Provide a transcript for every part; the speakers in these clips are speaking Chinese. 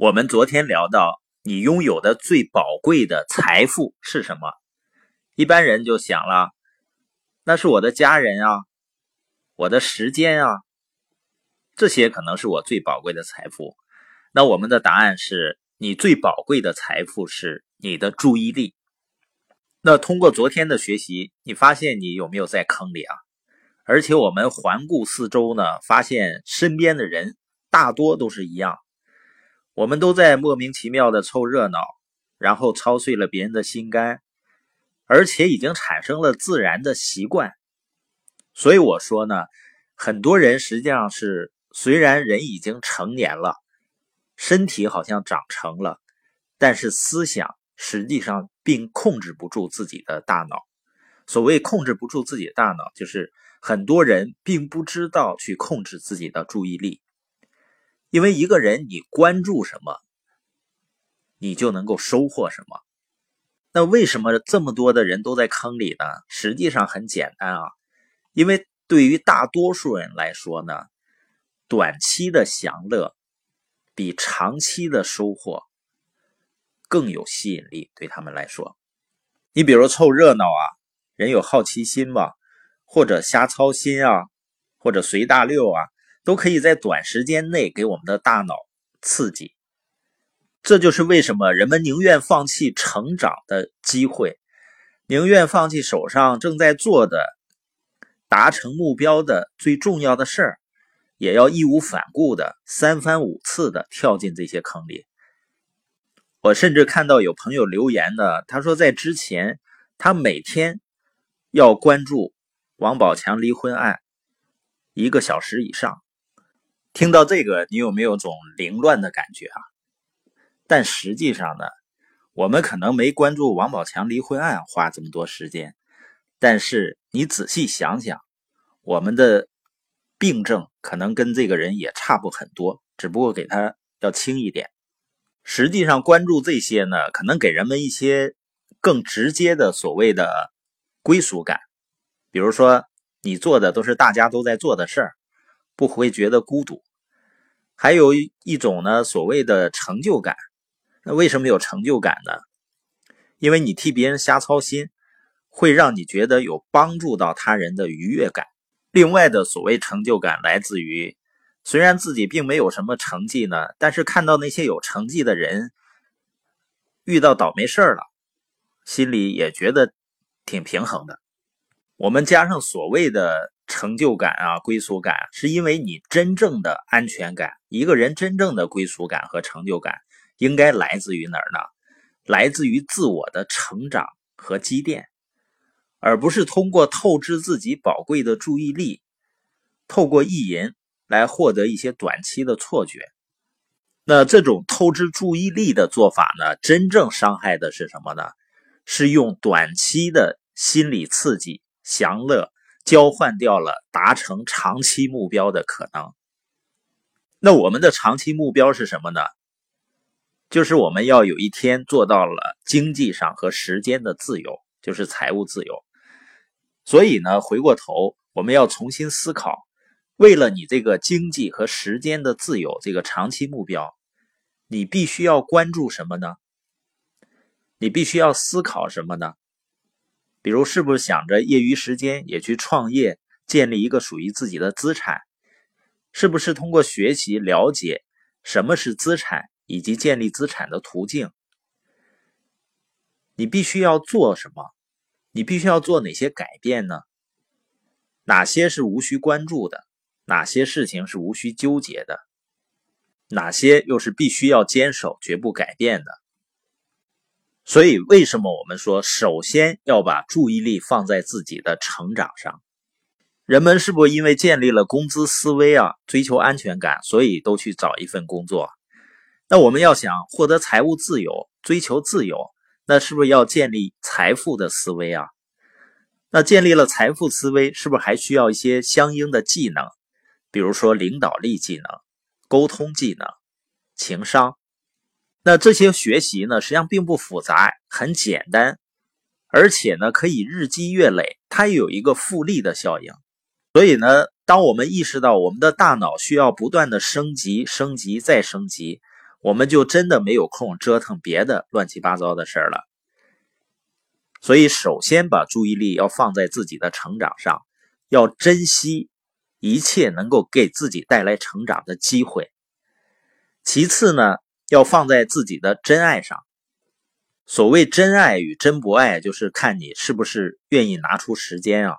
我们昨天聊到，你拥有的最宝贵的财富是什么？一般人就想了，那是我的家人啊，我的时间啊，这些可能是我最宝贵的财富。那我们的答案是你最宝贵的财富是你的注意力。那通过昨天的学习，你发现你有没有在坑里啊？而且我们环顾四周呢，发现身边的人大多都是一样。我们都在莫名其妙的凑热闹，然后操碎了别人的心肝，而且已经产生了自然的习惯。所以我说呢，很多人实际上是虽然人已经成年了，身体好像长成了，但是思想实际上并控制不住自己的大脑。所谓控制不住自己的大脑，就是很多人并不知道去控制自己的注意力。因为一个人，你关注什么，你就能够收获什么。那为什么这么多的人都在坑里呢？实际上很简单啊，因为对于大多数人来说呢，短期的享乐比长期的收获更有吸引力。对他们来说，你比如凑热闹啊，人有好奇心嘛，或者瞎操心啊，或者随大溜啊。都可以在短时间内给我们的大脑刺激，这就是为什么人们宁愿放弃成长的机会，宁愿放弃手上正在做的达成目标的最重要的事儿，也要义无反顾的三番五次的跳进这些坑里。我甚至看到有朋友留言的，他说在之前他每天要关注王宝强离婚案一个小时以上。听到这个，你有没有种凌乱的感觉啊？但实际上呢，我们可能没关注王宝强离婚案花这么多时间，但是你仔细想想，我们的病症可能跟这个人也差不很多，只不过给他要轻一点。实际上，关注这些呢，可能给人们一些更直接的所谓的归属感，比如说你做的都是大家都在做的事儿。不会觉得孤独，还有一种呢，所谓的成就感。那为什么有成就感呢？因为你替别人瞎操心，会让你觉得有帮助到他人的愉悦感。另外的所谓成就感，来自于虽然自己并没有什么成绩呢，但是看到那些有成绩的人遇到倒霉事儿了，心里也觉得挺平衡的。我们加上所谓的。成就感啊，归属感，是因为你真正的安全感。一个人真正的归属感和成就感，应该来自于哪儿呢？来自于自我的成长和积淀，而不是通过透支自己宝贵的注意力，透过意淫来获得一些短期的错觉。那这种透支注意力的做法呢？真正伤害的是什么呢？是用短期的心理刺激、享乐。交换掉了达成长期目标的可能。那我们的长期目标是什么呢？就是我们要有一天做到了经济上和时间的自由，就是财务自由。所以呢，回过头我们要重新思考，为了你这个经济和时间的自由这个长期目标，你必须要关注什么呢？你必须要思考什么呢？比如，是不是想着业余时间也去创业，建立一个属于自己的资产？是不是通过学习了解什么是资产以及建立资产的途径？你必须要做什么？你必须要做哪些改变呢？哪些是无需关注的？哪些事情是无需纠结的？哪些又是必须要坚守、绝不改变的？所以，为什么我们说首先要把注意力放在自己的成长上？人们是不是因为建立了工资思维啊，追求安全感，所以都去找一份工作？那我们要想获得财务自由，追求自由，那是不是要建立财富的思维啊？那建立了财富思维，是不是还需要一些相应的技能？比如说领导力技能、沟通技能、情商。那这些学习呢，实际上并不复杂，很简单，而且呢可以日积月累，它有一个复利的效应。所以呢，当我们意识到我们的大脑需要不断的升级、升级再升级，我们就真的没有空折腾别的乱七八糟的事了。所以，首先把注意力要放在自己的成长上，要珍惜一切能够给自己带来成长的机会。其次呢，要放在自己的真爱上。所谓真爱与真不爱，就是看你是不是愿意拿出时间啊。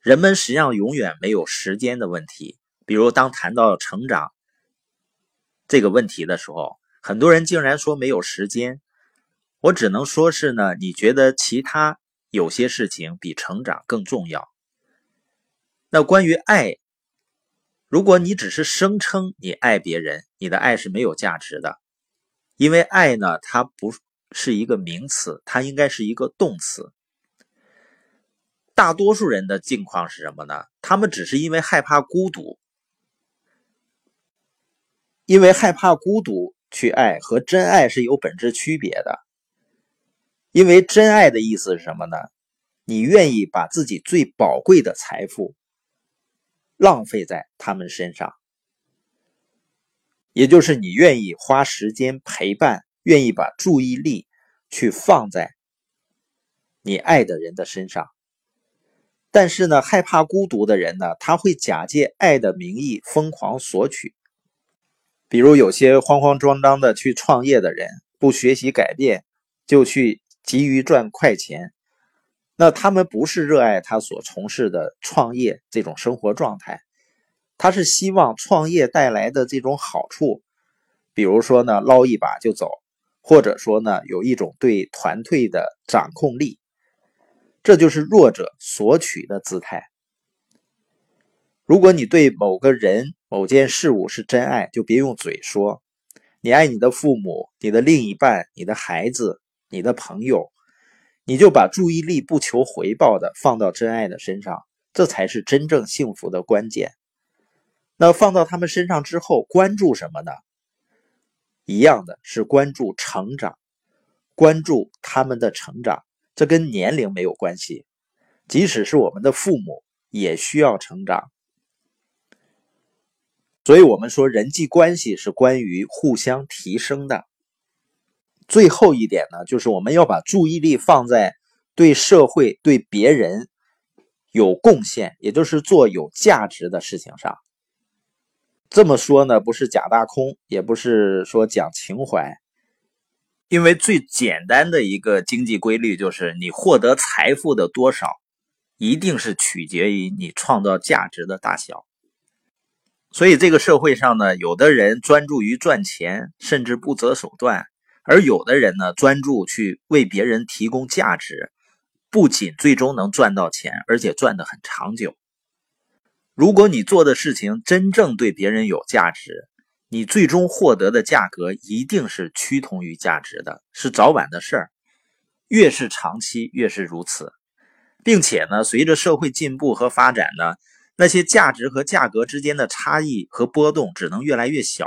人们实际上永远没有时间的问题。比如，当谈到成长这个问题的时候，很多人竟然说没有时间。我只能说是呢，你觉得其他有些事情比成长更重要。那关于爱，如果你只是声称你爱别人，你的爱是没有价值的，因为爱呢，它不。是一个名词，它应该是一个动词。大多数人的境况是什么呢？他们只是因为害怕孤独，因为害怕孤独去爱，和真爱是有本质区别的。因为真爱的意思是什么呢？你愿意把自己最宝贵的财富浪费在他们身上，也就是你愿意花时间陪伴。愿意把注意力去放在你爱的人的身上，但是呢，害怕孤独的人呢，他会假借爱的名义疯狂索取。比如有些慌慌张张的去创业的人，不学习改变就去急于赚快钱，那他们不是热爱他所从事的创业这种生活状态，他是希望创业带来的这种好处，比如说呢，捞一把就走。或者说呢，有一种对团队的掌控力，这就是弱者索取的姿态。如果你对某个人、某件事物是真爱，就别用嘴说。你爱你的父母、你的另一半、你的孩子、你的朋友，你就把注意力不求回报的放到真爱的身上，这才是真正幸福的关键。那放到他们身上之后，关注什么呢？一样的是关注成长，关注他们的成长，这跟年龄没有关系。即使是我们的父母，也需要成长。所以，我们说人际关系是关于互相提升的。最后一点呢，就是我们要把注意力放在对社会、对别人有贡献，也就是做有价值的事情上。这么说呢，不是假大空，也不是说讲情怀，因为最简单的一个经济规律就是，你获得财富的多少，一定是取决于你创造价值的大小。所以这个社会上呢，有的人专注于赚钱，甚至不择手段；而有的人呢，专注去为别人提供价值，不仅最终能赚到钱，而且赚得很长久。如果你做的事情真正对别人有价值，你最终获得的价格一定是趋同于价值的，是早晚的事儿。越是长期，越是如此，并且呢，随着社会进步和发展呢，那些价值和价格之间的差异和波动只能越来越小，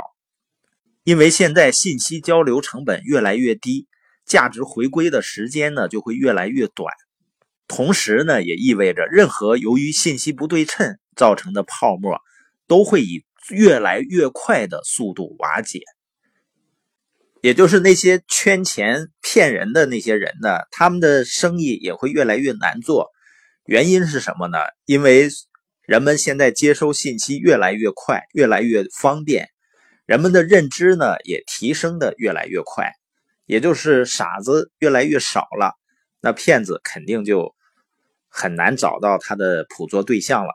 因为现在信息交流成本越来越低，价值回归的时间呢就会越来越短。同时呢，也意味着任何由于信息不对称造成的泡沫，都会以越来越快的速度瓦解。也就是那些圈钱骗人的那些人呢，他们的生意也会越来越难做。原因是什么呢？因为人们现在接收信息越来越快，越来越方便，人们的认知呢也提升的越来越快，也就是傻子越来越少了，那骗子肯定就。很难找到他的捕捉对象了，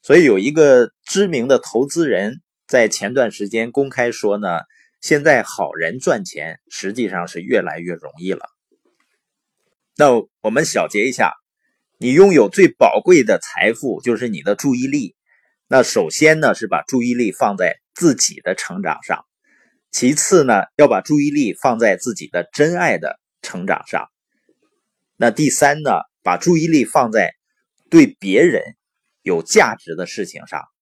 所以有一个知名的投资人在前段时间公开说呢，现在好人赚钱实际上是越来越容易了。那我们小结一下，你拥有最宝贵的财富就是你的注意力。那首先呢是把注意力放在自己的成长上，其次呢要把注意力放在自己的真爱的成长上，那第三呢？把注意力放在对别人有价值的事情上，